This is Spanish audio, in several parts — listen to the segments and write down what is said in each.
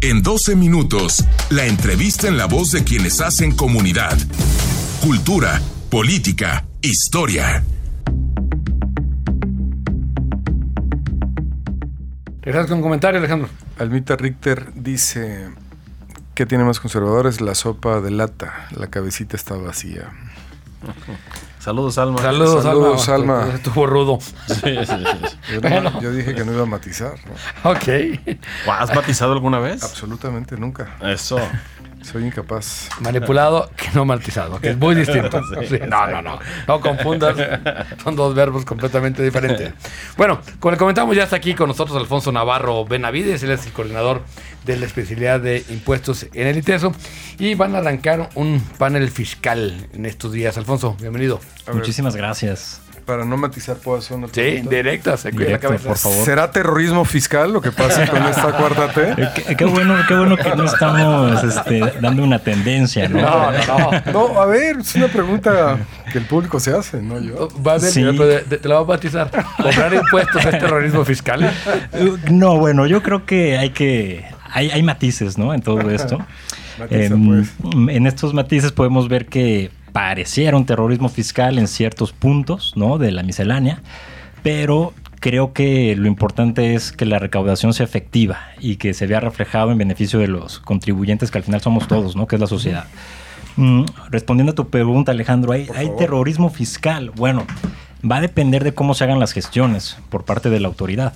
En 12 minutos, la entrevista en la voz de quienes hacen comunidad. Cultura, política, historia. Dejas con comentario, Alejandro. Almita Richter dice que tiene más conservadores la sopa de lata, la cabecita está vacía. Saludos, Alma. Saludos, Saludos, Alma. Alma. Estuvo rudo. Yo, no- Bueno. yo dije que no iba a matizar, ¿no? Ok. ¿Has matizado alguna vez? absolutamente nunca. Eso. Soy incapaz. Manipulado que no matizado, que es muy distinto. Sí, no, no, no. No confundas. Son dos verbos completamente diferentes. Bueno, como le comentamos, ya está aquí con nosotros Alfonso Navarro Benavides. Él es el coordinador de la especialidad de impuestos en el ITESO. Y van a arrancar un panel fiscal en estos días. Alfonso, bienvenido. Muchísimas gracias. Para no matizar, ¿puedo hacer una Sí, pregunta? directa, se cuida la Directo, cabeza. por favor. ¿Será terrorismo fiscal lo que pasa con esta cuarta T? Eh, Qué, qué bueno, qué bueno que no estamos este, dando una tendencia, ¿no? No, no, no. No, a ver, es una pregunta que el público se hace, no yo. Va a ver, Sí. te la voy a batizar. ¿Cobrar impuestos es terrorismo fiscal? Eh, No, bueno, yo creo que hay que. Hay, hay matices, ¿no? En todo esto. Matiza, Em, pues. En estos matices podemos ver que pareciera un terrorismo fiscal en ciertos puntos, ¿no? De la miscelánea, pero creo que lo importante es que la recaudación sea efectiva y que se vea reflejado en beneficio de los contribuyentes, que al final somos todos, ¿no? Que es la sociedad. Mm, respondiendo a tu pregunta, Alejandro, ¿hay, hay terrorismo fiscal? Bueno, va a depender de cómo se hagan las gestiones por parte de la autoridad.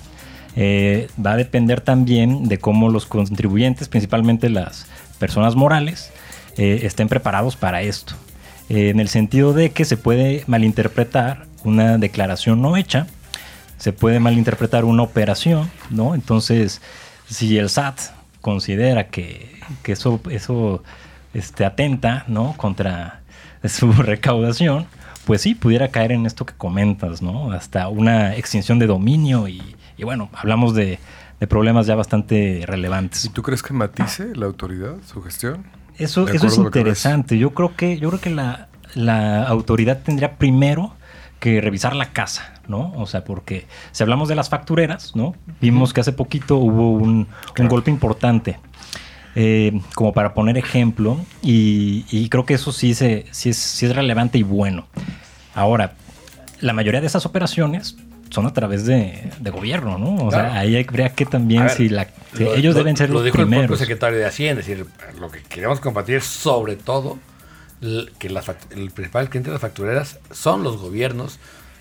Eh, va a depender también de cómo los contribuyentes, principalmente las personas morales, eh, estén preparados para esto. Eh, en el sentido de que se puede malinterpretar una declaración no hecha, se puede malinterpretar una operación, ¿no? Entonces, si el SAT considera que, que eso, eso este, atenta, ¿no? Contra su recaudación, pues sí, pudiera caer en esto que comentas, ¿no? Hasta una extinción de dominio y, y bueno, hablamos de, de problemas ya bastante relevantes. ¿Y tú crees que matice la autoridad su gestión? Eso, eso es interesante. Yo creo que, yo creo que la, la autoridad tendría primero que revisar la casa, ¿no? O sea, porque si hablamos de las factureras, ¿no? Vimos que hace poquito hubo un, un golpe importante. eh, como para poner ejemplo, y, y creo que eso sí, se, sí, es, sí es relevante y bueno. Ahora, la mayoría de esas operaciones son a través de, de gobierno, ¿no? O Claro. sea, ahí habría que también, ver, si la, si Lo- ellos lo- deben ser lo los dijo el propio primeros. secretario de Hacienda, es decir, lo que queremos compartir es sobre todo que fact- el principal cliente de las factureras son los gobiernos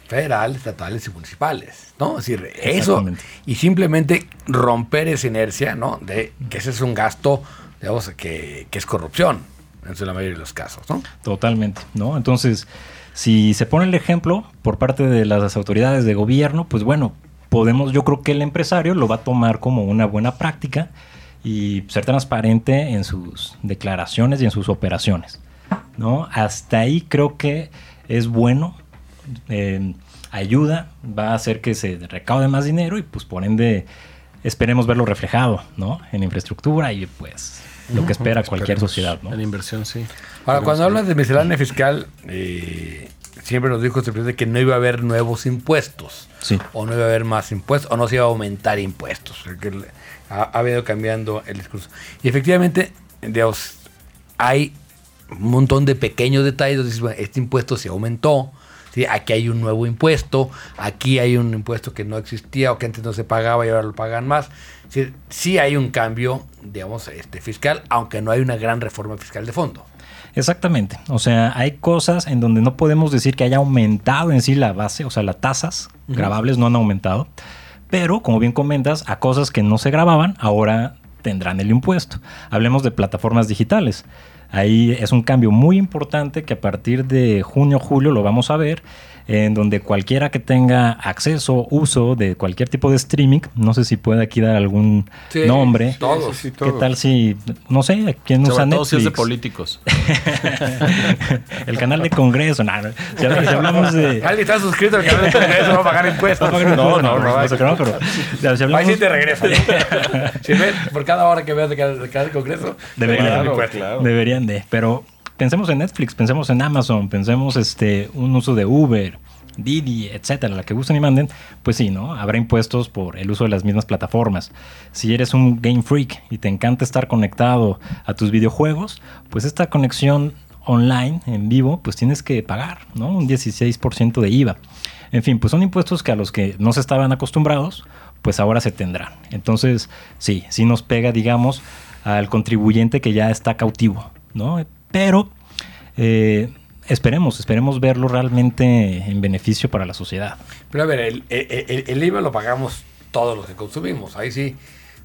federales, estatales y municipales, ¿no? Es decir, eso y simplemente romper esa inercia, ¿no? De que ese es un gasto, digamos, que, que es corrupción en la mayoría de los casos, ¿no? Totalmente, ¿no? Entonces, si se pone el ejemplo por parte de las autoridades de gobierno, pues bueno, podemos, yo creo que el empresario lo va a tomar como una buena práctica y ser transparente en sus declaraciones y en sus operaciones, ¿no? Hasta ahí creo que es bueno, eh, ayuda, va a hacer que se recaude más dinero y pues por ende esperemos verlo reflejado, ¿no? En infraestructura y pues lo que espera cualquier Esperemos. sociedad, ¿no? En inversión, sí. Ahora, cuando hablas de miscelánea fiscal, eh, siempre nos dijo este presidente que no iba a haber nuevos impuestos. Sí. O no iba a haber más impuestos, o no se iba a aumentar impuestos. porque el- ha, ha venido cambiando el discurso. Y efectivamente, digamos, hay un montón de pequeños detalles donde dices, bueno, este impuesto se aumentó. ¿Sí? Aquí hay un nuevo impuesto, aquí hay un impuesto que no existía o que antes no se pagaba y ahora lo pagan más. Sí, sí hay un cambio, digamos, este, fiscal, aunque no hay una gran reforma fiscal de fondo. Exactamente. O sea, hay cosas en donde no podemos decir que haya aumentado en sí la base, o sea, las tasas grabables no han aumentado. Pero, como bien comentas, a cosas que no se grababan, ahora tendrán el impuesto. Hablemos de plataformas digitales. Ahí es un cambio muy importante que a partir de junio, julio lo vamos a ver, en donde cualquiera que tenga acceso, uso de cualquier tipo de streaming, no sé si puede aquí dar algún Sí, nombre. todos. Sí, sí, ¿Qué todos. tal si, no sé, quién usa Sobre todo Netflix? si es de políticos. el canal de Congreso. nah, si, habl- si hablamos de. Alguien está suscrito al canal de Congreso, va a pagar impuestos. No, no, no, pero. Ahí hablamos- sí te regresa. si ves, por cada hora que veas de cada, de Congreso, Deberían, claro. deberían Pero pensemos en Netflix, pensemos en Amazon, pensemos este un uso de Uber, Didi, etcétera, la que gusten y manden, pues sí, ¿no? Habrá impuestos por el uso de las mismas plataformas. Si eres un game freak y te encanta estar conectado a tus videojuegos, pues esta conexión online, en vivo, pues tienes que pagar, ¿no? Un 16% de IVA. En fin, pues son impuestos que a los que no se estaban acostumbrados, pues ahora se tendrán. Entonces, sí, sí nos pega, digamos, al contribuyente que ya está cautivo, ¿no? Pero eh, esperemos, esperemos verlo realmente en beneficio para la sociedad. Pero a ver, el, el- el- el IVA lo pagamos todos los que consumimos. Ahí sí.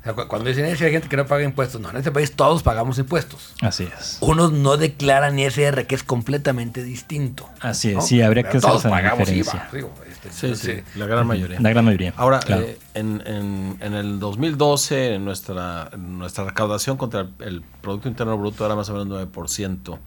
O sea, cu- cuando dicen, "Eh, si hay gente que no paga impuestos. No, en este país todos pagamos impuestos. Así es. Unos no declaran ISR, que es completamente distinto. Así es, ¿no? sí, habría que hacer todos esa pagamos diferencia. IVA. digo, este, Sí, sí, sí. la gran mayoría. La gran mayoría. Ahora, Claro. eh, en, en- en el 2012, en nuestra, en nuestra recaudación contra el, el Producto Interno Bruto era más o menos 9%.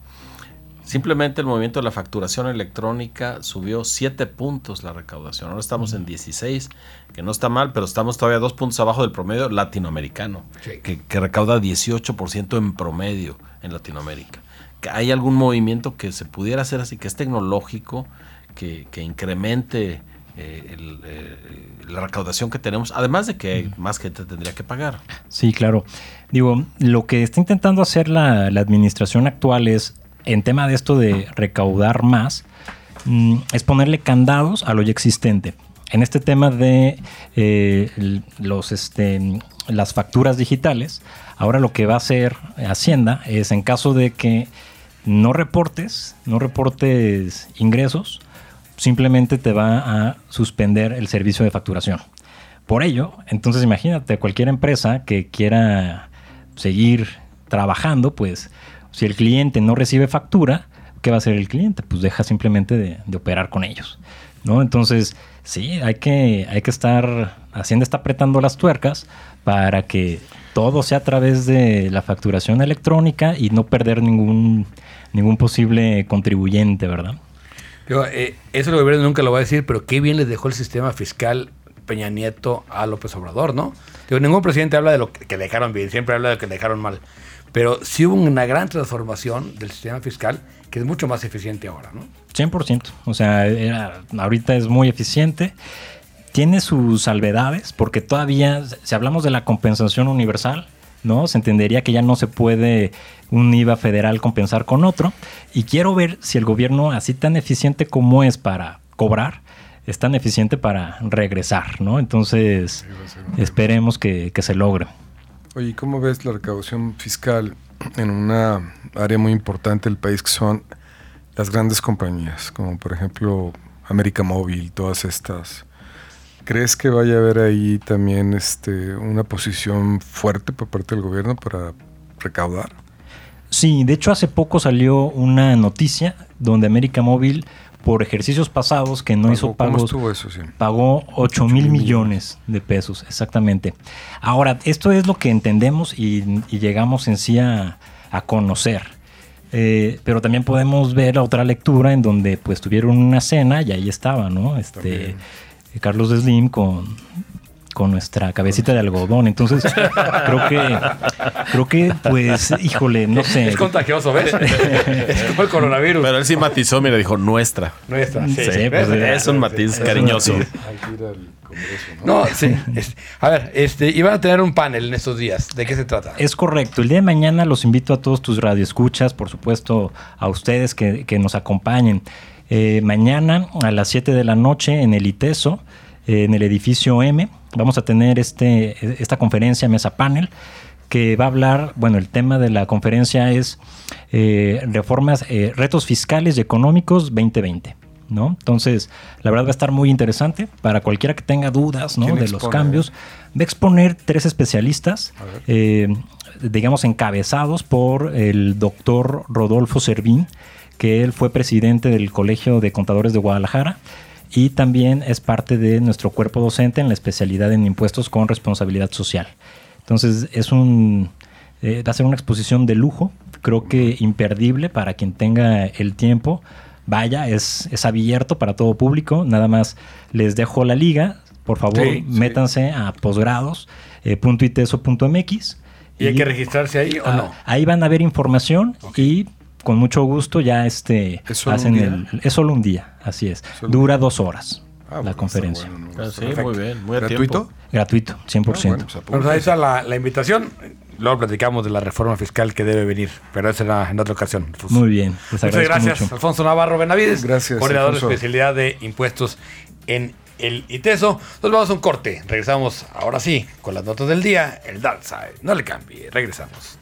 Simplemente el movimiento de la facturación electrónica subió 7 puntos la recaudación. Ahora estamos en 16, que no está mal, pero estamos todavía dos puntos abajo del promedio latinoamericano, Sí. que, que recauda 18% en promedio en Latinoamérica. ¿Hay algún movimiento que se pudiera hacer así, que es tecnológico, que, que incremente eh, el, eh, la recaudación que tenemos? Además de que más gente tendría que pagar. Sí, claro. Digo, lo que está intentando hacer la, la administración actual es, en tema de esto de recaudar más, mm, es ponerle candados a lo ya existente. En este tema de eh, los, este, las facturas digitales, ahora lo que va a hacer Hacienda es en caso de que no reportes, no reportes ingresos, simplemente te va a suspender el servicio de facturación. Por ello, entonces imagínate, cualquier empresa que quiera seguir trabajando, pues si el cliente no recibe factura, ¿qué va a hacer el cliente? Pues deja simplemente de, de operar con ellos. ¿no? Entonces, sí, hay que, hay que estar, Hacienda está apretando las tuercas para que todo sea a través de la facturación electrónica y no perder ningún, ningún posible contribuyente, ¿verdad? Digo, eh, eso el gobierno nunca lo va a decir, pero qué bien les dejó el sistema fiscal Peña Nieto a López Obrador, ¿no? Ningún presidente habla de lo que, le dejaron bien, siempre habla de lo que dejaron mal. Pero sí hubo una gran transformación del sistema fiscal que es mucho más eficiente ahora, ¿no? 100%. O sea, era- ahorita es muy eficiente. Tiene sus salvedades, porque todavía, si hablamos de la compensación universal, ¿no? Se entendería que ya no se puede un IVA federal compensar con otro. Y quiero ver si el gobierno, así tan eficiente como es para cobrar, es tan eficiente para regresar, ¿no? Entonces, esperemos que, que se logre. Oye, ¿y ¿cómo ves la recaudación fiscal en una área muy importante del país que son las grandes compañías, como por ejemplo América Móvil, todas estas? ¿Crees que vaya a haber ahí también este, una posición fuerte por parte del gobierno para recaudar? Sí, de hecho hace poco salió una noticia donde América Móvil, por ejercicios pasados que no hizo ¿Cómo pagos, estuvo eso? Sí. pagó 8 mil millones de pesos, exactamente. Ahora, esto es lo que entendemos y, y llegamos en sí a, a conocer. Eh, pero también podemos ver otra lectura en donde pues tuvieron una cena y ahí estaba, ¿no? Este También. Carlos Slim con, con nuestra cabecita de algodón. Entonces, creo que, creo que, pues, híjole, no sé. Es contagioso, ¿ves? es como el coronavirus. Pero él sí matizó, mira, dijo nuestra. Nuestra. Sí, Sí, sí, pues. Es un matiz cariñoso. Hay que ir al Congreso, ¿no? No, sí. es- a ver, este, iban a tener un panel en estos días. ¿De qué se trata? Es correcto. El día de mañana los invito a todos tus radioescuchas, por supuesto a ustedes que, que nos acompañen. Eh, mañana a las 7 de la noche en el ITESO, en el edificio M, vamos a tener este, esta conferencia mesa panel que va a hablar, bueno, el tema de la conferencia es eh, reformas, eh, retos fiscales y económicos 2020. ¿no? Entonces, la verdad va a estar muy interesante para cualquiera que tenga dudas ¿no? ¿Quién de los cambios. Va a exponer tres especialistas, eh, digamos, encabezados por el doctor Rodolfo Servín, que él fue presidente del Colegio de Contadores de Guadalajara y también es parte de nuestro cuerpo docente en la especialidad en impuestos con responsabilidad social. Entonces, es un, eh, va a ser una exposición de lujo, creo que imperdible para quien tenga el tiempo. Vaya, es, es abierto para todo público. Nada más les dejo la liga. Por favor, Sí, sí. métanse a posgrados eh. ¿Y hay que registrarse ahí o Ah, no? Ahí van a ver información y con mucho gusto ya este ¿Es solo hacen un el es solo un día, así es. Solo Dura dos horas Ah, la bueno, conferencia. Ah, muy bien, muy ¿Gratuito? tiempo. Gratuito, 100%. Ah, bueno, pues Bueno, pues ahí está la, la invitación. Luego platicamos de la reforma fiscal que debe venir, pero eso será en otra ocasión. Alfonso. Muy bien, les Muchas gracias, mucho. Alfonso Navarro Benavides, Gracias, coordinador de especialidad de impuestos en el ITESO. Nos vamos a un corte. Regresamos ahora sí con las notas del día, el Dark Side. No le cambie, regresamos.